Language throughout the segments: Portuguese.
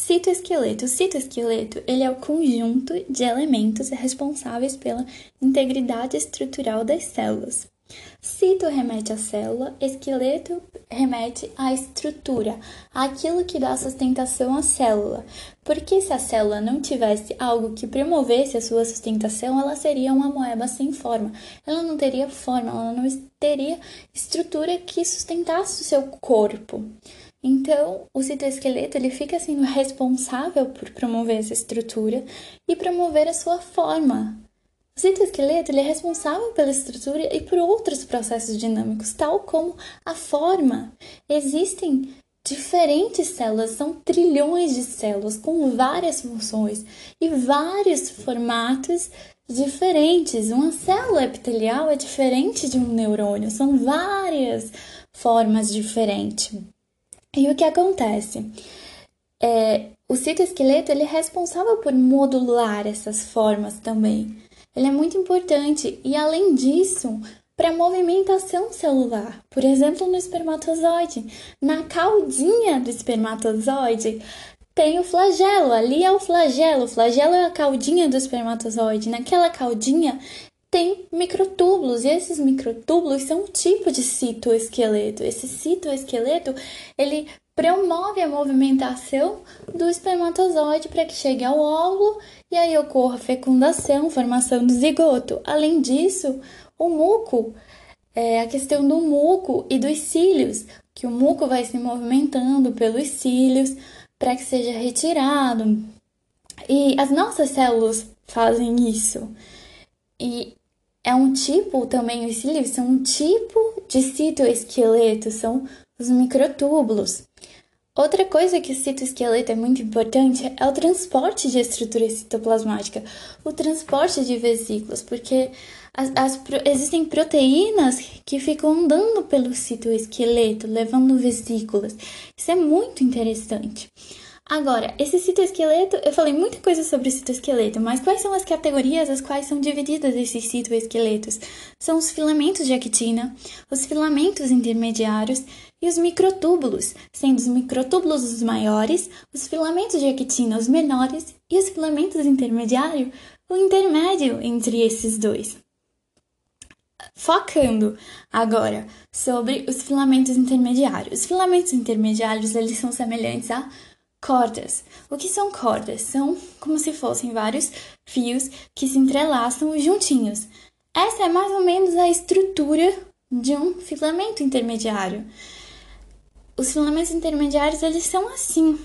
Citoesqueleto. O citoesqueleto ele é o conjunto de elementos responsáveis pela integridade estrutural das células. Cito remete à célula, esqueleto remete à estrutura, àquilo que dá sustentação à célula. Porque se a célula não tivesse algo que promovesse a sua sustentação, ela seria uma moeba sem forma. Ela não teria forma, ela não teria estrutura que sustentasse o seu corpo. Então, o citoesqueleto ele fica sendo responsável por promover essa estrutura e promover a sua forma. O citoesqueleto ele é responsável pela estrutura e por outros processos dinâmicos, tal como a forma. Existem diferentes células, são trilhões de células com várias funções e vários formatos diferentes. Uma célula epitelial é diferente de um neurônio, são várias formas diferentes. E o que acontece? É, o citoesqueleto ele é responsável por modular essas formas também. Ele é muito importante e, além disso, para movimentação celular. Por exemplo, no espermatozoide, na caudinha do espermatozoide tem o flagelo. Ali é o flagelo. O flagelo é a caudinha do espermatozoide. Naquela caudinha tem microtúbulos e esses microtúbulos são um tipo de citoesqueleto. Esse citoesqueleto ele promove a movimentação do espermatozoide para que chegue ao óvulo e aí ocorra a fecundação, formação do zigoto. Além disso, o muco, é a questão do muco e dos cílios, que o muco vai se movimentando pelos cílios para que seja retirado. E as nossas células fazem isso. E é um tipo também, os cílios são um tipo de citoesqueleto, são os microtúbulos. Outra coisa que o citoesqueleto é muito importante é o transporte de estrutura citoplasmática, o transporte de vesículas, porque as, as, existem proteínas que ficam andando pelo citoesqueleto, levando vesículas. Isso é muito interessante. Agora, esse citoesqueleto, eu falei muita coisa sobre o citoesqueleto, mas quais são as categorias as quais são divididas esses citoesqueletos? São os filamentos de actina, os filamentos intermediários e os microtúbulos, sendo os microtúbulos os maiores, os filamentos de actina os menores e os filamentos intermediários o intermédio entre esses dois. Focando agora sobre os filamentos intermediários. Os filamentos intermediários, eles são semelhantes a Cordas. O que são cordas? São como se fossem vários fios que se entrelaçam juntinhos. Essa é mais ou menos a estrutura de um filamento intermediário. Os filamentos intermediários, eles são assim.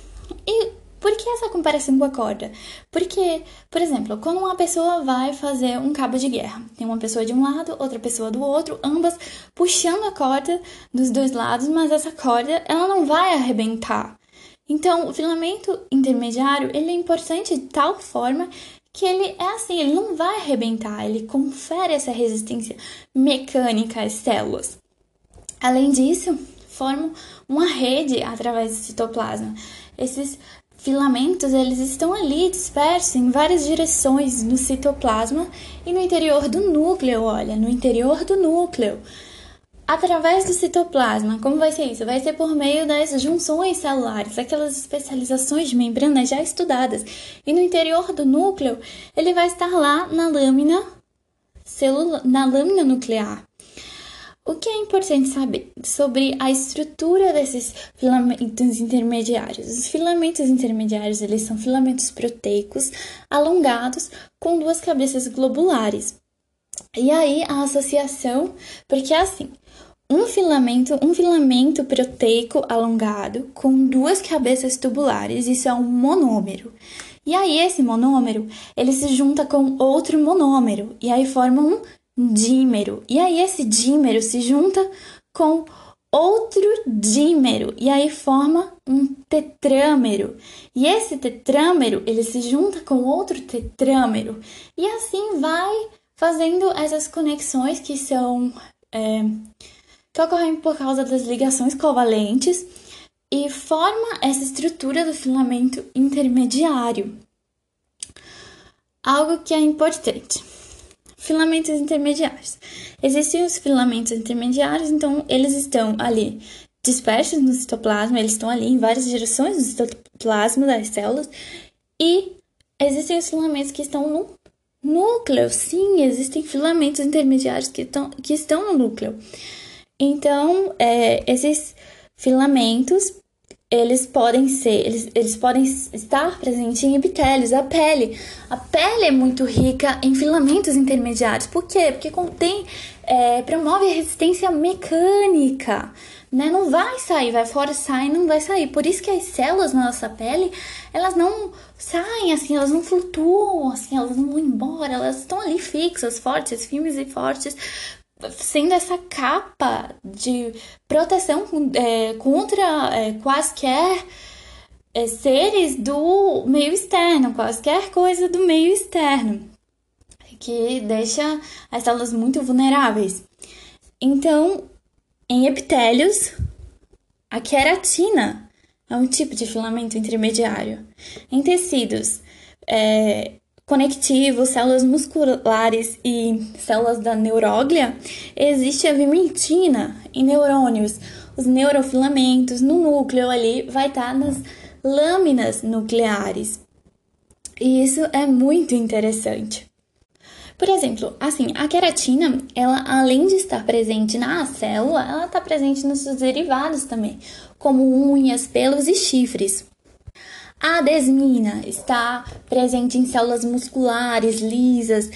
E por que essa comparação com a corda? Porque, por exemplo, quando uma pessoa vai fazer um cabo de guerra, tem uma pessoa de um lado, outra pessoa do outro, ambas puxando a corda dos dois lados, mas essa corda ela não vai arrebentar. Então, o filamento intermediário, ele é importante de tal forma que ele é assim, ele não vai arrebentar, ele confere essa resistência mecânica às células. Além disso, formam uma rede através do citoplasma. Esses filamentos, eles estão ali dispersos em várias direções no citoplasma e no interior do núcleo, olha, no interior do núcleo através do citoplasma. Como vai ser isso? Vai ser por meio das junções celulares, aquelas especializações de membranas já estudadas. E no interior do núcleo, ele vai estar lá na lâmina celula, na lâmina nuclear. O que é importante saber sobre a estrutura desses filamentos intermediários? Os filamentos intermediários, eles são filamentos proteicos alongados com duas cabeças globulares. E aí a associação, porque é assim, um filamento, um filamento proteico alongado com duas cabeças tubulares, isso é um monômero. E aí esse monômero, ele se junta com outro monômero e aí forma um dímero. E aí esse dímero se junta com outro dímero e aí forma um tetrâmero. E esse tetrâmero, ele se junta com outro tetrâmero e assim vai fazendo essas conexões que são é, que ocorrem por causa das ligações covalentes e forma essa estrutura do filamento intermediário. Algo que é importante. Filamentos intermediários. Existem os filamentos intermediários, então eles estão ali dispersos no citoplasma, eles estão ali em várias direções citoplasma das células e existem os filamentos que estão no núcleo. Sim, existem filamentos intermediários que, estão, que estão no núcleo. Então, é, esses filamentos eles podem ser, eles, eles podem estar presentes em epitélios, a pele. A pele é muito rica em filamentos intermediários. Por quê? Porque contém, é, promove a resistência mecânica, né? Não vai sair, vai fora, sai, não vai sair. Por isso que as células na nossa pele, elas não saem assim, elas não flutuam assim, elas não vão embora, elas estão ali fixas, fortes, firmes e fortes, sendo essa capa de proteção é, contra é, quaisquer é, seres do meio externo, quaisquer coisa do meio externo, que deixa as células muito vulneráveis. Então, em epitélios, a queratina é um tipo de filamento intermediário. Em tecidos, é, conectivos, células musculares e células da neuróglia, existe a vimentina em neurônios. Os neurofilamentos no núcleo ali vai estar tá nas lâminas nucleares. E isso é muito interessante. Por exemplo, assim, a queratina, ela além de estar presente na célula, ela está presente nos seus derivados também, como unhas, pelos e chifres. A desmina está presente em células musculares, lisas,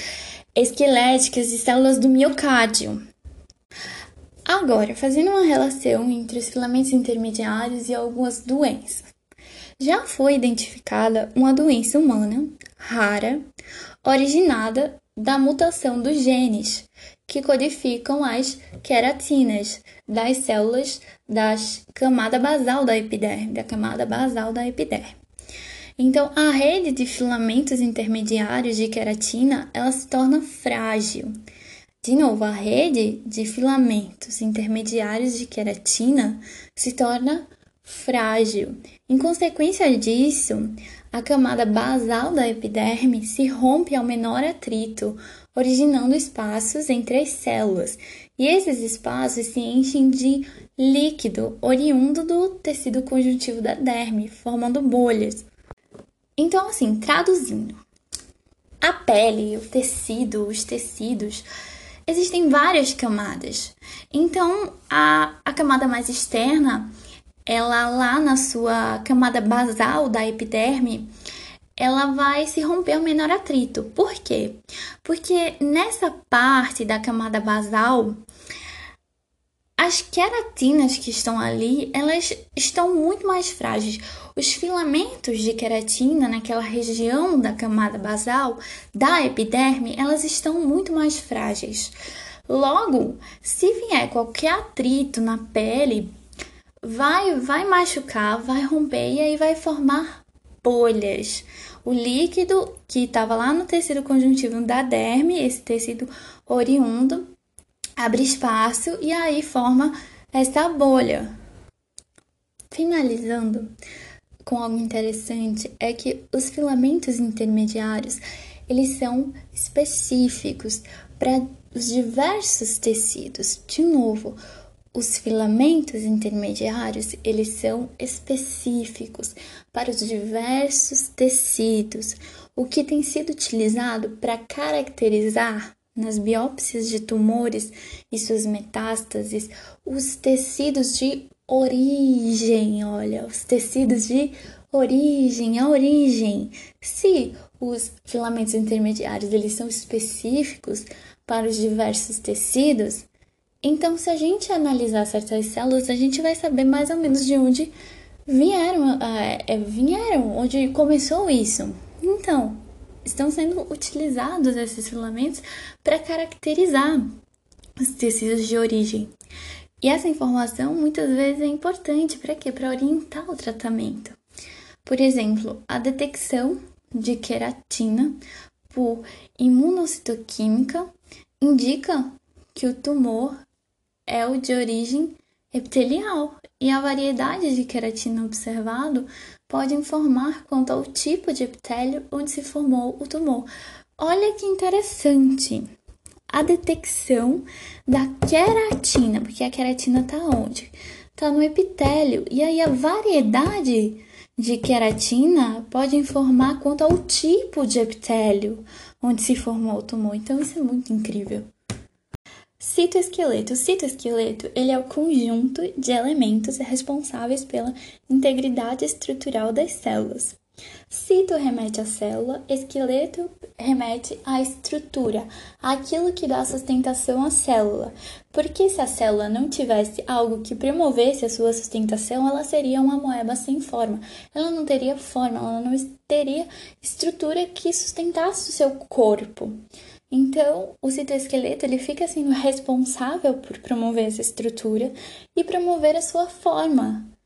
esqueléticas e células do miocárdio. Agora, fazendo uma relação entre os filamentos intermediários e algumas doenças. Já foi identificada uma doença humana rara, originada da mutação dos genes que codificam as queratinas das células da camada basal da epiderme, da camada basal da epiderme. Então, a rede de filamentos intermediários de queratina, ela se torna frágil. De novo, a rede de filamentos intermediários de queratina se torna frágil. Em consequência disso, a camada basal da epiderme se rompe ao menor atrito, originando espaços entre as células, e esses espaços se enchem de líquido oriundo do tecido conjuntivo da derme, formando bolhas. Então, assim, traduzindo, a pele, o tecido, os tecidos, existem várias camadas. Então, a, a camada mais externa, ela lá na sua camada basal da epiderme, ela vai se romper o menor atrito. Por quê? Porque nessa parte da camada basal, as queratinas que estão ali, elas estão muito mais frágeis. Os filamentos de queratina naquela região da camada basal da epiderme, elas estão muito mais frágeis. Logo, se vier qualquer atrito na pele, vai vai machucar, vai romper e aí vai formar bolhas. O líquido que estava lá no tecido conjuntivo da derme, esse tecido oriundo, abre espaço e aí forma essa bolha. Finalizando com algo interessante é que os filamentos intermediários eles são específicos para os diversos tecidos. De novo, os filamentos intermediários eles são específicos para os diversos tecidos, o que tem sido utilizado para caracterizar nas biópsias de tumores e suas metástases, os tecidos de origem, olha, os tecidos de origem, a origem. Se os filamentos intermediários eles são específicos para os diversos tecidos, então se a gente analisar certas células, a gente vai saber mais ou menos de onde vieram, é, vieram, onde começou isso. Então, estão sendo utilizados esses filamentos para caracterizar os tecidos de origem. E essa informação muitas vezes é importante para quê? Para orientar o tratamento. Por exemplo, a detecção de queratina por imunocitoquímica indica que o tumor é o de origem epitelial e a variedade de queratina observado pode informar quanto ao tipo de epitélio onde se formou o tumor. Olha que interessante! A detecção da queratina, porque a queratina está onde? Está no epitélio. E aí a variedade de queratina pode informar quanto ao tipo de epitélio onde se formou o tumor. Então isso é muito incrível. Citoesqueleto. O citoesqueleto ele é o conjunto de elementos responsáveis pela integridade estrutural das células. Cito remete à célula, esqueleto remete à estrutura, àquilo que dá sustentação à célula. Porque se a célula não tivesse algo que promovesse a sua sustentação, ela seria uma moeba sem forma. Ela não teria forma, ela não teria estrutura que sustentasse o seu corpo. Então, o citoesqueleto ele fica sendo responsável por promover essa estrutura e promover a sua forma.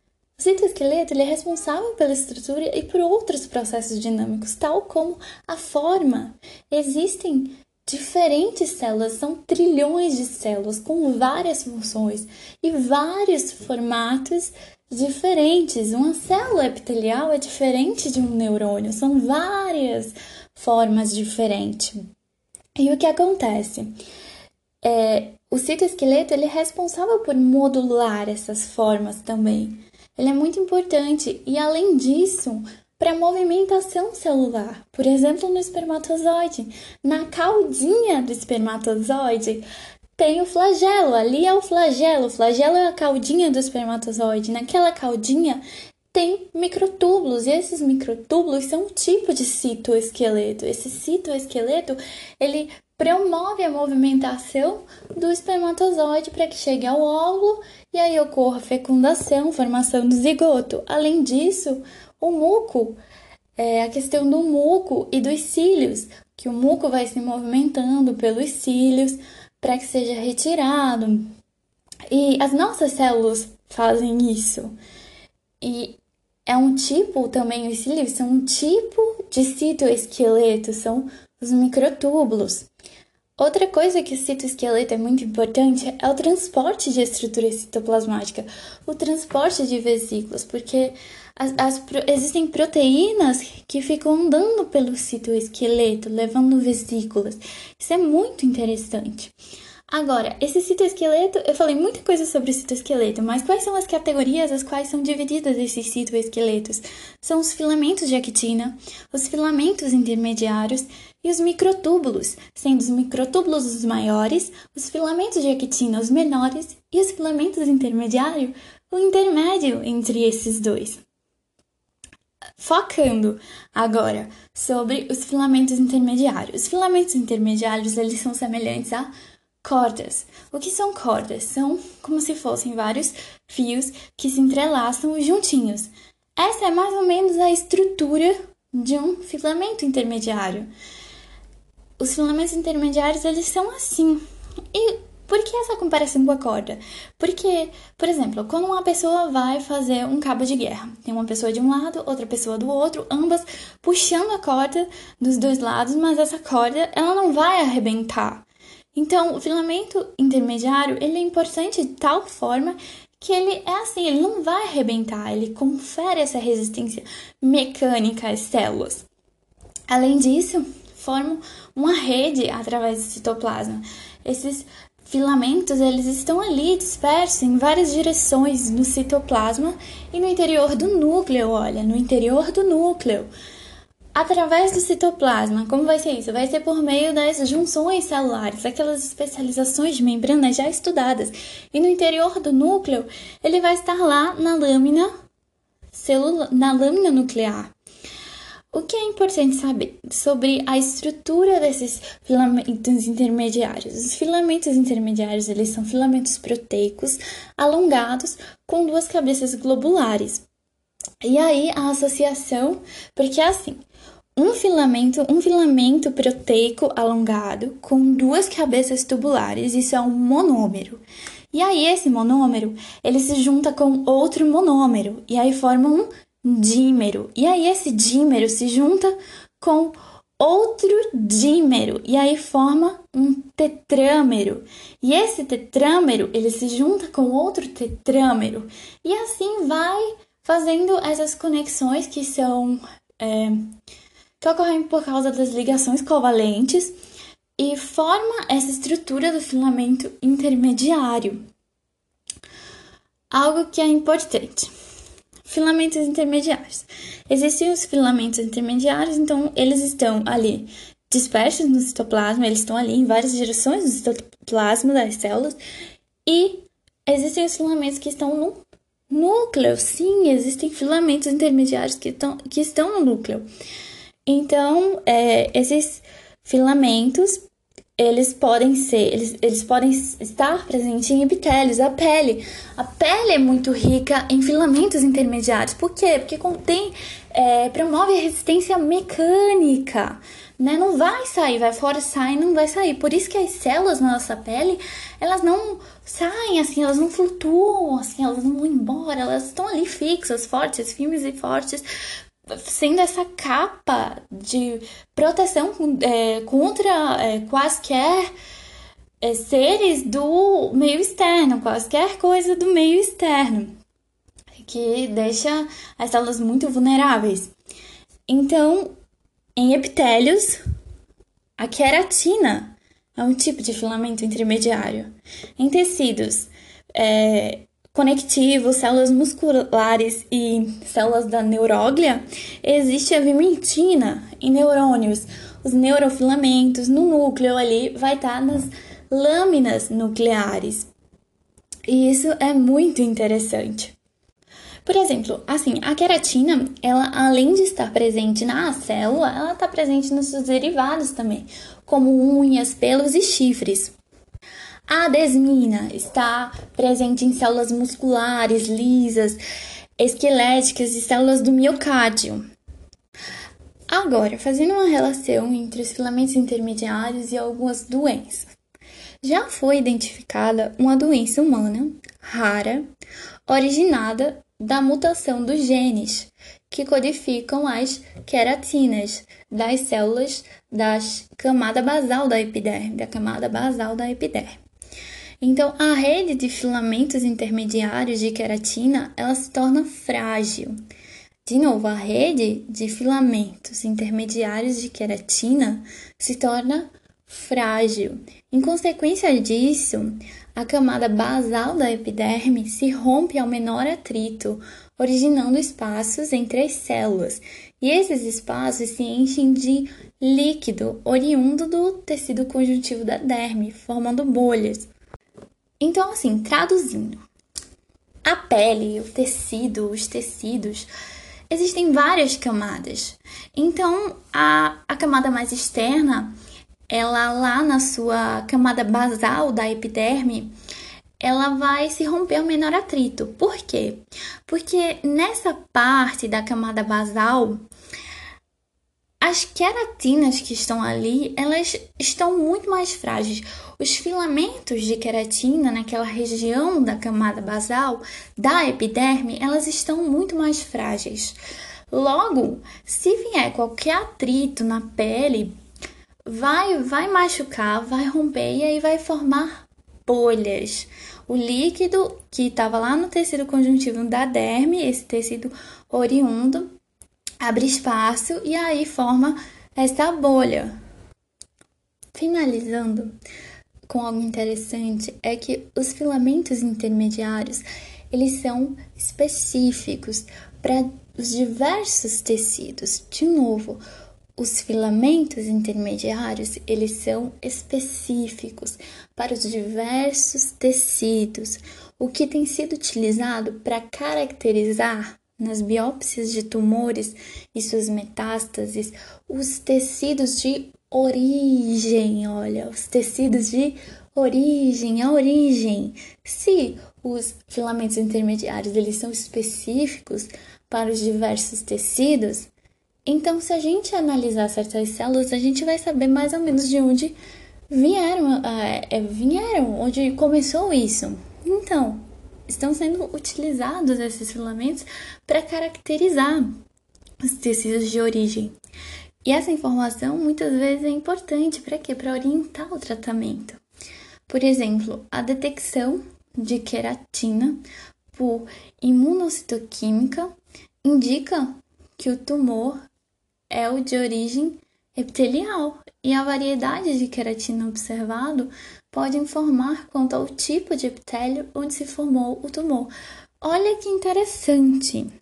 O citoesqueleto ele é responsável pela estrutura e por outros processos dinâmicos, tal como a forma. Existem diferentes células, são trilhões de células com várias funções e vários formatos diferentes. Uma célula epitelial é diferente de um neurônio, são várias formas diferentes. E o que acontece? É, o citoesqueleto ele é responsável por modular essas formas também. Ele é muito importante e, além disso, para movimentação celular. Por exemplo, no espermatozoide, na caudinha do espermatozoide tem o flagelo, ali é o flagelo. O flagelo é a caudinha do espermatozoide. Naquela caudinha tem microtúbulos, e esses microtúbulos são um tipo de citoesqueleto. Esse citoesqueleto, ele promove a movimentação do espermatozoide para que chegue ao óvulo e aí ocorra fecundação, formação do zigoto. Além disso, o muco, é a questão do muco e dos cílios, que o muco vai se movimentando pelos cílios para que seja retirado. E as nossas células fazem isso. E é um tipo também, os cílios são um tipo de citoesqueleto, são os microtúbulos. Outra coisa que o citoesqueleto é muito importante é o transporte de estrutura citoplasmática, o transporte de vesículas, porque as, as, existem proteínas que ficam andando pelo citoesqueleto, levando vesículas. Isso é muito interessante. Agora, esse citoesqueleto, eu falei muita coisa sobre o citoesqueleto, mas quais são as categorias as quais são divididas esses citoesqueletos? São os filamentos de actina, os filamentos intermediários e os microtúbulos, sendo os microtúbulos os maiores, os filamentos de actina os menores e os filamentos intermediários o intermédio entre esses dois. Focando agora sobre os filamentos intermediários. Os filamentos intermediários, eles são semelhantes a Cordas. O que são cordas? São como se fossem vários fios que se entrelaçam juntinhos. Essa é mais ou menos a estrutura de um filamento intermediário. Os filamentos intermediários, eles são assim. E por que essa comparação com a corda? Porque, por exemplo, quando uma pessoa vai fazer um cabo de guerra, tem uma pessoa de um lado, outra pessoa do outro, ambas puxando a corda dos dois lados, mas essa corda ela não vai arrebentar. Então, o filamento intermediário, ele é importante de tal forma que ele é assim, ele não vai arrebentar, ele confere essa resistência mecânica às células. Além disso, formam uma rede através do citoplasma. Esses filamentos, eles estão ali dispersos em várias direções no citoplasma e no interior do núcleo, olha, no interior do núcleo através do citoplasma. Como vai ser isso? Vai ser por meio das junções celulares, aquelas especializações de membranas já estudadas. E no interior do núcleo, ele vai estar lá na lâmina celula, na lâmina nuclear. O que é importante saber sobre a estrutura desses filamentos intermediários? Os filamentos intermediários, eles são filamentos proteicos alongados com duas cabeças globulares. E aí a associação, porque é assim, um filamento, um filamento proteico alongado com duas cabeças tubulares, isso é um monômero. E aí esse monômero, ele se junta com outro monômero e aí forma um dímero. E aí esse dímero se junta com outro dímero e aí forma um tetrâmero. E esse tetrâmero, ele se junta com outro tetrâmero e assim vai fazendo essas conexões que são é, que ocorrem por causa das ligações covalentes e forma essa estrutura do filamento intermediário. Algo que é importante. filamentos intermediários. Existem os filamentos intermediários, então eles estão ali dispersos no citoplasma, eles estão ali em várias direções do citoplasma das células, e existem os filamentos que estão no núcleo. Sim, existem filamentos intermediários que, estão que estão no núcleo. Então, é, esses filamentos eles podem ser, eles, eles podem estar presentes em epitélios, a pele. A pele é muito rica em filamentos intermediários. Por quê? Porque contém, é, promove a resistência mecânica, né? Não vai sair, vai fora, sai, não vai sair. Por isso que as células na nossa pele, elas não saem assim, elas não flutuam assim, elas não vão embora, elas estão ali fixas, fortes, firmes e fortes, sendo essa capa de proteção é, contra é, quaisquer é, seres do meio externo, quaisquer coisa do meio externo, que deixa as células muito vulneráveis. Então, em epitélios, a queratina é um tipo de filamento intermediário. Em tecidos, é, conectivos, células musculares e células da neuróglia, existe a vimentina em neurônios. Os neurofilamentos no núcleo ali vai estar tá nas lâminas nucleares. E isso é muito interessante. Por exemplo, assim, a queratina, ela além de estar presente na célula, ela está presente nos seus derivados também, como unhas, pelos e chifres. A desmina está presente em células musculares, lisas, esqueléticas e células do miocárdio. Agora, fazendo uma relação entre os filamentos intermediários e algumas doenças. Já foi identificada uma doença humana rara, originada da mutação dos genes que codificam as queratinas das células da camada basal da epiderme, da camada basal da epiderme. Então, a rede de filamentos intermediários de queratina, ela se torna frágil. De novo, a rede de filamentos intermediários de queratina se torna frágil. Em consequência disso, a camada basal da epiderme se rompe ao menor atrito, originando espaços entre as células, e esses espaços se enchem de líquido oriundo do tecido conjuntivo da derme, formando bolhas. Então, assim, traduzindo, a pele, o tecido, os tecidos, existem várias camadas. Então, a, a camada mais externa, ela lá na sua camada basal da epiderme, ela vai se romper ao menor atrito. Por quê? Porque nessa parte da camada basal, as queratinas que estão ali, elas estão muito mais frágeis. Os filamentos de queratina naquela região da camada basal da epiderme, elas estão muito mais frágeis. Logo, se vier qualquer atrito na pele, vai vai machucar, vai romper e aí vai formar bolhas. O líquido que estava lá no tecido conjuntivo da derme, esse tecido oriundo, abre espaço e aí forma essa bolha. Finalizando com algo interessante é que os filamentos intermediários eles são específicos para os diversos tecidos. De novo, os filamentos intermediários eles são específicos para os diversos tecidos, o que tem sido utilizado para caracterizar nas biópsias de tumores e suas metástases, os tecidos de origem, olha, os tecidos de origem, a origem. Se os filamentos intermediários eles são específicos para os diversos tecidos, então se a gente analisar certas células, a gente vai saber mais ou menos de onde vieram, é, vieram, onde começou isso. Então, estão sendo utilizados esses filamentos para caracterizar os tecidos de origem. E essa informação muitas vezes é importante para quê? Para orientar o tratamento. Por exemplo, a detecção de queratina por imunocitoquímica indica que o tumor é o de origem epitelial e a variedade de queratina observado pode informar quanto ao tipo de epitélio onde se formou o tumor. Olha que interessante!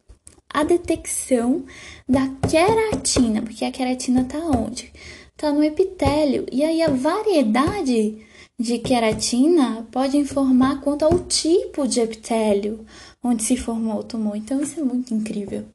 a detecção da queratina, porque a queratina está onde? Está no epitélio. E aí a variedade de queratina pode informar quanto ao tipo de epitélio onde se formou o tumor. Então isso é muito incrível.